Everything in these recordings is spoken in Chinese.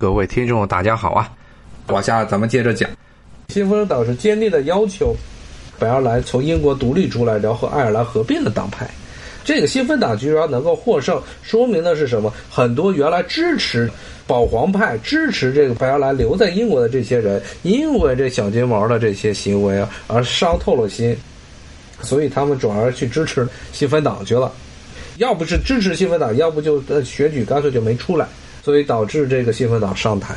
各位听众，大家好啊！往下咱们接着讲，新芬党是坚定的要求北爱尔兰从英国独立出来，然后和爱尔兰合并的党派。这个新芬党居然能够获胜，说明的是什么？很多原来支持保皇派、支持这个白爱尔兰留在英国的这些人，因为这小金毛的这些行为啊，而伤透了心，所以他们转而去支持新芬党去了。要不是支持新芬党，要不就选举干脆就没出来。所以导致这个新芬党上台，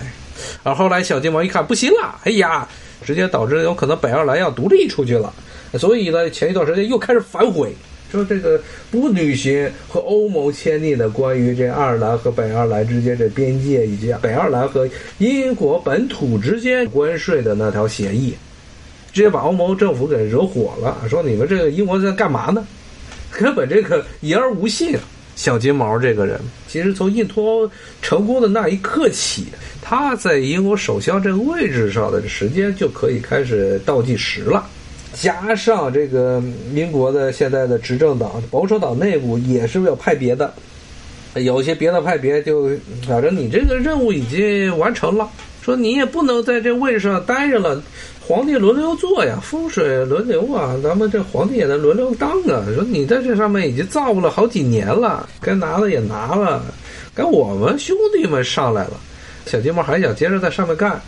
而后来小金毛一看不行了，哎呀，直接导致有可能北爱尔兰要独立出去了，所以呢，前一段时间又开始反悔，说这个不履行和欧盟签订的关于这爱尔兰和北爱尔兰之间的边界以及北爱尔兰和英国本土之间关税的那条协议，直接把欧盟政府给惹火了，说你们这个英国在干嘛呢？根本这个言而无信。小金毛这个人，其实从印脱欧成功的那一刻起，他在英国首相这个位置上的时间就可以开始倒计时了。加上这个英国的现在的执政党保守党内部也是有派别的，有些别的派别就反正你这个任务已经完成了，说你也不能在这位置上待着了。皇帝轮流坐呀，风水轮流啊，咱们这皇帝也得轮流当啊。说你在这上面已经造了好几年了，该拿的也拿了，该我们兄弟们上来了。小金毛还想接着在上面干，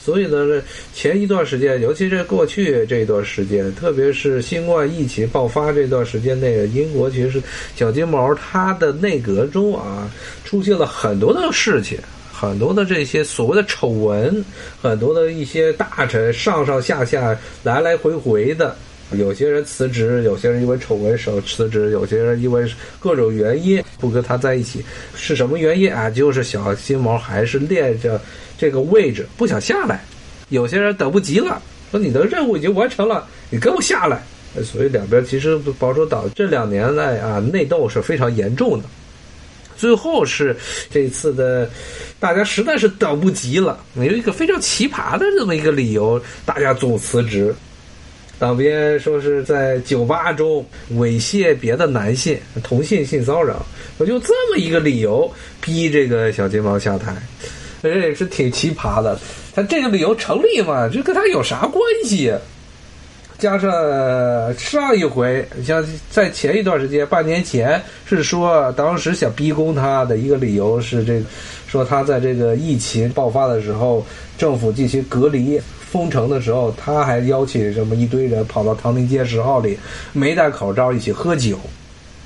所以呢，前一段时间，尤其是过去这段时间，特别是新冠疫情爆发这段时间内，英国其实小金毛他的内阁中啊，出现了很多的事情。很多的这些所谓的丑闻，很多的一些大臣上上下下来来回回的，有些人辞职，有些人因为丑闻手辞职，有些人因为各种原因不跟他在一起，是什么原因啊？就是小金毛还是恋着这个位置不想下来，有些人等不及了，说你的任务已经完成了，你跟我下来。所以两边其实保守党这两年来啊内斗是非常严重的。最后是这次的，大家实在是等不及了，有一个非常奇葩的这么一个理由，大家总辞职。党边说是在酒吧中猥亵别的男性，同性性骚扰，我就这么一个理由逼这个小金毛下台，这也是挺奇葩的。他这个理由成立吗？这跟他有啥关系？加上上一回，像在前一段时间，半年前是说，当时想逼宫他的一个理由是这个，说他在这个疫情爆发的时候，政府进行隔离封城的时候，他还邀请什么一堆人跑到唐宁街十号里，没戴口罩一起喝酒。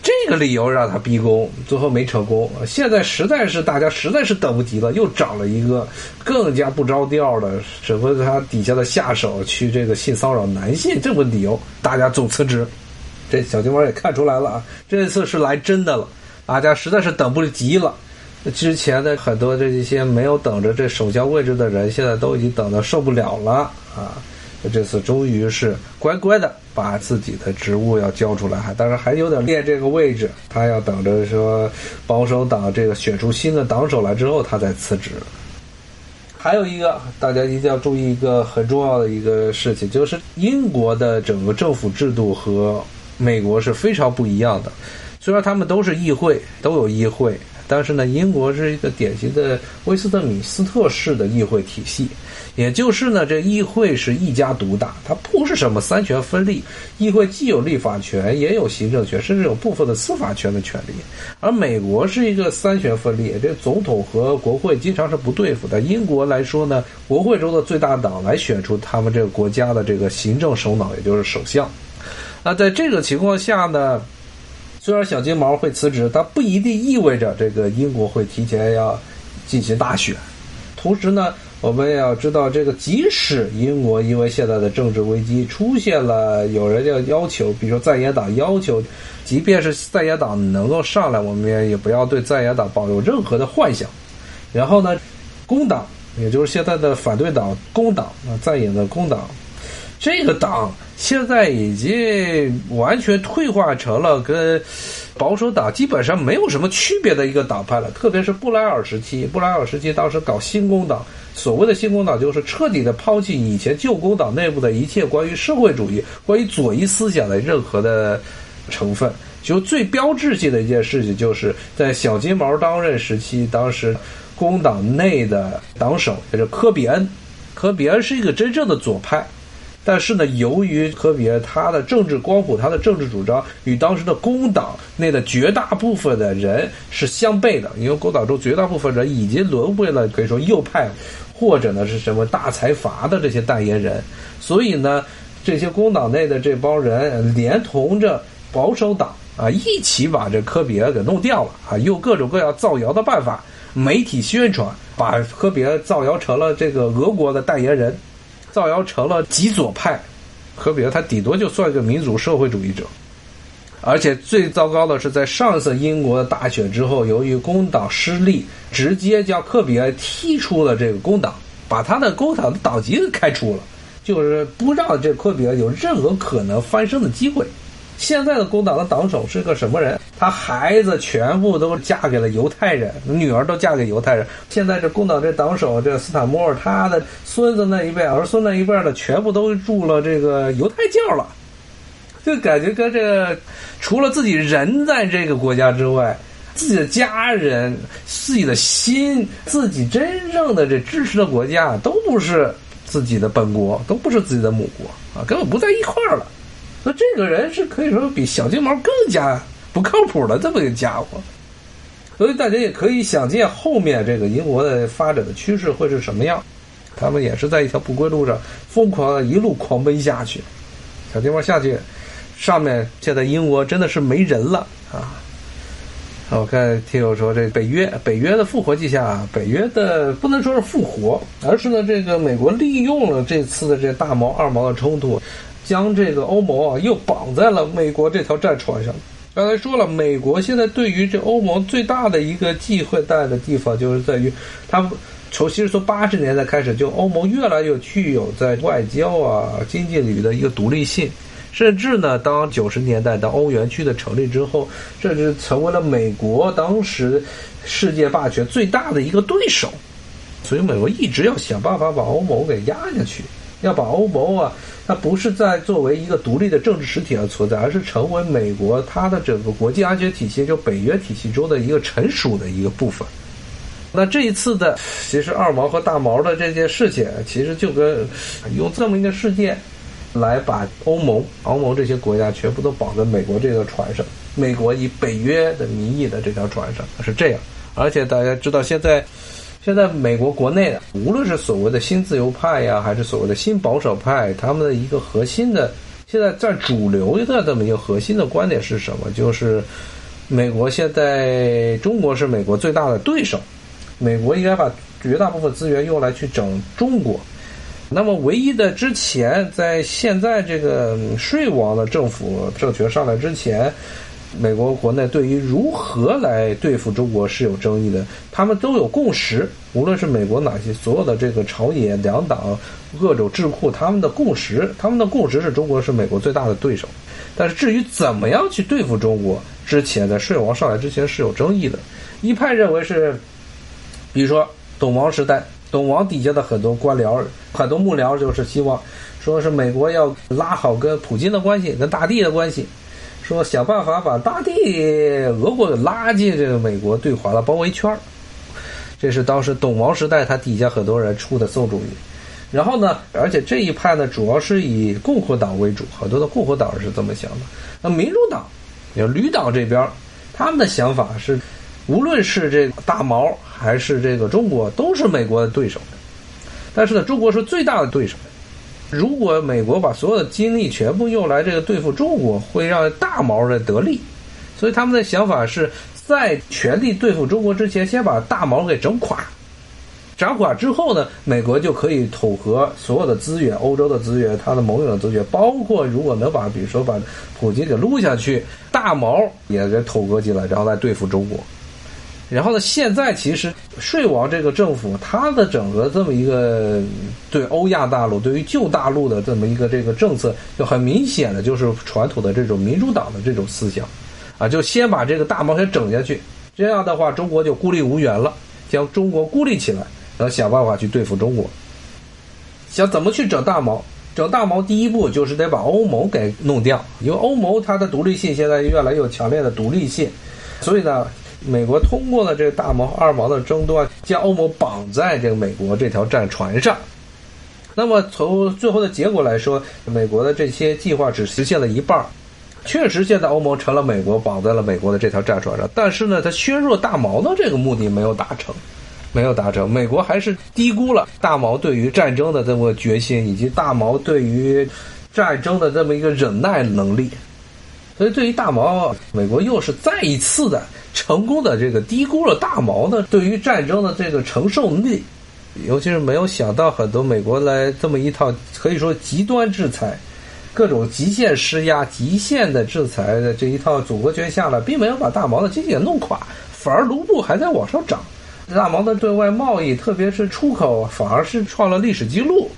这个理由让他逼宫，最后没成功。现在实在是大家实在是等不及了，又找了一个更加不着调的，指挥他底下的下手去这个性骚扰男性，这个理由大家总辞职。这小金毛也看出来了啊，这次是来真的了，大家实在是等不及了。之前的很多这些没有等着这首相位置的人，现在都已经等得受不了了啊。这次终于是乖乖的把自己的职务要交出来，还当然还有点练这个位置，他要等着说保守党这个选出新的党首来之后，他再辞职。还有一个大家一定要注意一个很重要的一个事情，就是英国的整个政府制度和美国是非常不一样的。虽然他们都是议会，都有议会。但是呢，英国是一个典型的威斯特米斯特式的议会体系，也就是呢，这议会是一家独大，它不是什么三权分立。议会既有立法权，也有行政权，甚至有部分的司法权的权利。而美国是一个三权分立，这总统和国会经常是不对付的。英国来说呢，国会中的最大党来选出他们这个国家的这个行政首脑，也就是首相。那在这个情况下呢？虽然小金毛会辞职，但不一定意味着这个英国会提前要进行大选。同时呢，我们也要知道，这个即使英国因为现在的政治危机出现了，有人要要求，比如说在野党要求，即便是在野党能够上来，我们也也不要对在野党抱有任何的幻想。然后呢，工党，也就是现在的反对党工党啊，在野的工党。这个党现在已经完全退化成了跟保守党基本上没有什么区别的一个党派了。特别是布莱尔时期，布莱尔时期当时搞新工党，所谓的新工党就是彻底的抛弃以前旧工党内部的一切关于社会主义、关于左翼思想的任何的成分。就最标志性的一件事情，就是在小金毛当任时期，当时。工党内的党首，也是科比恩。科比恩是一个真正的左派，但是呢，由于科比他的政治光谱、他的政治主张与当时的工党内的绝大部分的人是相悖的，因为工党中绝大部分人已经沦为了可以说右派，或者呢是什么大财阀的这些代言人，所以呢，这些工党内的这帮人连同着保守党啊一起把这科比给弄掉了啊，用各种各样造谣的办法。媒体宣传把科比造谣成了这个俄国的代言人，造谣成了极左派。科比他顶多就算一个民主社会主义者，而且最糟糕的是，在上一次英国的大选之后，由于工党失利，直接将科比埃踢出了这个工党，把他的工党的党籍给开除了，就是不让这科比埃有任何可能翻身的机会。现在的工党的党首是个什么人？他孩子全部都嫁给了犹太人，女儿都嫁给犹太人。现在这工党这党首这斯坦摩尔，他的孙子那一辈、儿孙那一辈的，全部都入了这个犹太教了。就感觉跟这个，除了自己人在这个国家之外，自己的家人、自己的心、自己真正的这支持的国家，都不是自己的本国，都不是自己的母国啊，根本不在一块儿了。那这个人是可以说比小金毛更加不靠谱的这么一个家伙，所以大家也可以想见后面这个英国的发展的趋势会是什么样。他们也是在一条不归路上疯狂的一路狂奔下去，小金毛下去，上面现在英国真的是没人了啊！我看听友说这北约，北约的复活迹象啊，北约的不能说是复活，而是呢这个美国利用了这次的这大毛二毛的冲突。将这个欧盟啊又绑在了美国这条战船上。刚才说了，美国现在对于这欧盟最大的一个忌讳在的地方，就是在于它从其实从八十年代开始，就欧盟越来越具有在外交啊、经济领域的一个独立性，甚至呢，当九十年代的欧元区的成立之后，甚至成为了美国当时世界霸权最大的一个对手。所以，美国一直要想办法把欧盟给压下去。要把欧盟啊，它不是在作为一个独立的政治实体而存在，而是成为美国它的整个国际安全体系，就北约体系中的一个成熟的一个部分。那这一次的，其实二毛和大毛的这件事情，其实就跟用这么一个事件来把欧盟、欧盟这些国家全部都绑在美国这个船上，美国以北约的名义的这条船上是这样。而且大家知道现在。现在美国国内的，无论是所谓的新自由派呀，还是所谓的新保守派，他们的一个核心的，现在在主流的这么一个核心的观点是什么？就是美国现在中国是美国最大的对手，美国应该把绝大部分资源用来去整中国。那么，唯一的之前在现在这个税王的政府政权上来之前。美国国内对于如何来对付中国是有争议的，他们都有共识。无论是美国哪些所有的这个朝野两党各种智库，他们的共识，他们的共识是中国是美国最大的对手。但是至于怎么样去对付中国，之前在税王上来之前是有争议的。一派认为是，比如说董王时代，董王底下的很多官僚、很多幕僚就是希望，说是美国要拉好跟普京的关系，跟大帝的关系。说想办法把大地俄国给拉进这个美国对华的包围圈这是当时董王时代他底下很多人出的馊主意。然后呢，而且这一派呢，主要是以共和党为主，很多的共和党是这么想的。那民主党，有绿党这边，他们的想法是，无论是这个大毛还是这个中国，都是美国的对手。但是呢，中国是最大的对手。如果美国把所有的精力全部用来这个对付中国，会让大毛的得利，所以他们的想法是在全力对付中国之前，先把大毛给整垮，整垮之后呢，美国就可以统合所有的资源，欧洲的资源，他的盟友的资源，包括如果能把，比如说把普京给撸下去，大毛也给统合进来，然后来对付中国。然后呢？现在其实税王这个政府，它的整个这么一个对欧亚大陆、对于旧大陆的这么一个这个政策，就很明显的就是传统的这种民主党的这种思想，啊，就先把这个大毛先整下去，这样的话中国就孤立无援了，将中国孤立起来，然后想办法去对付中国。想怎么去整大毛？整大毛第一步就是得把欧盟给弄掉，因为欧盟它的独立性现在越来越强烈的独立性，所以呢。美国通过了这个大毛二毛的争端，将欧盟绑在这个美国这条战船上。那么从最后的结果来说，美国的这些计划只实现了一半。确实，现在欧盟成了美国绑在了美国的这条战船上，但是呢，它削弱大毛的这个目的没有达成，没有达成。美国还是低估了大毛对于战争的这么决心，以及大毛对于战争的这么一个忍耐能力。所以，对于大毛，美国又是再一次的成功的这个低估了大毛的对于战争的这个承受力，尤其是没有想到很多美国来这么一套可以说极端制裁。各种极限施压、极限的制裁的这一套组合拳下来，并没有把大毛的经济给弄垮，反而卢布还在往上涨。大毛的对外贸易，特别是出口，反而是创了历史记录。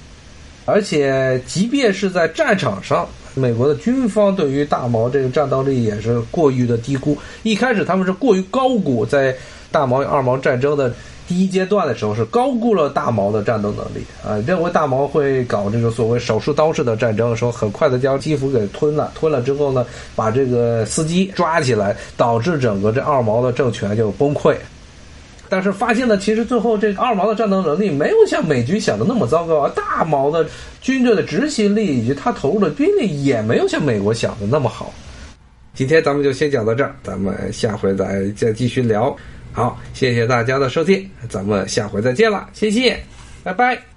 而且，即便是在战场上，美国的军方对于大毛这个战斗力也是过于的低估。一开始他们是过于高估在大毛与二毛战争的。第一阶段的时候是高估了大毛的战斗能力啊，认为大毛会搞这个所谓手术刀式的战争，说很快的将基辅给吞了，吞了之后呢，把这个司机抓起来，导致整个这二毛的政权就崩溃。但是发现呢，其实最后这二毛的战斗能力没有像美军想的那么糟糕啊，大毛的军队的执行力以及他投入的兵力也没有像美国想的那么好。今天咱们就先讲到这儿，咱们下回再再继续聊。好，谢谢大家的收听，咱们下回再见了，谢谢，拜拜。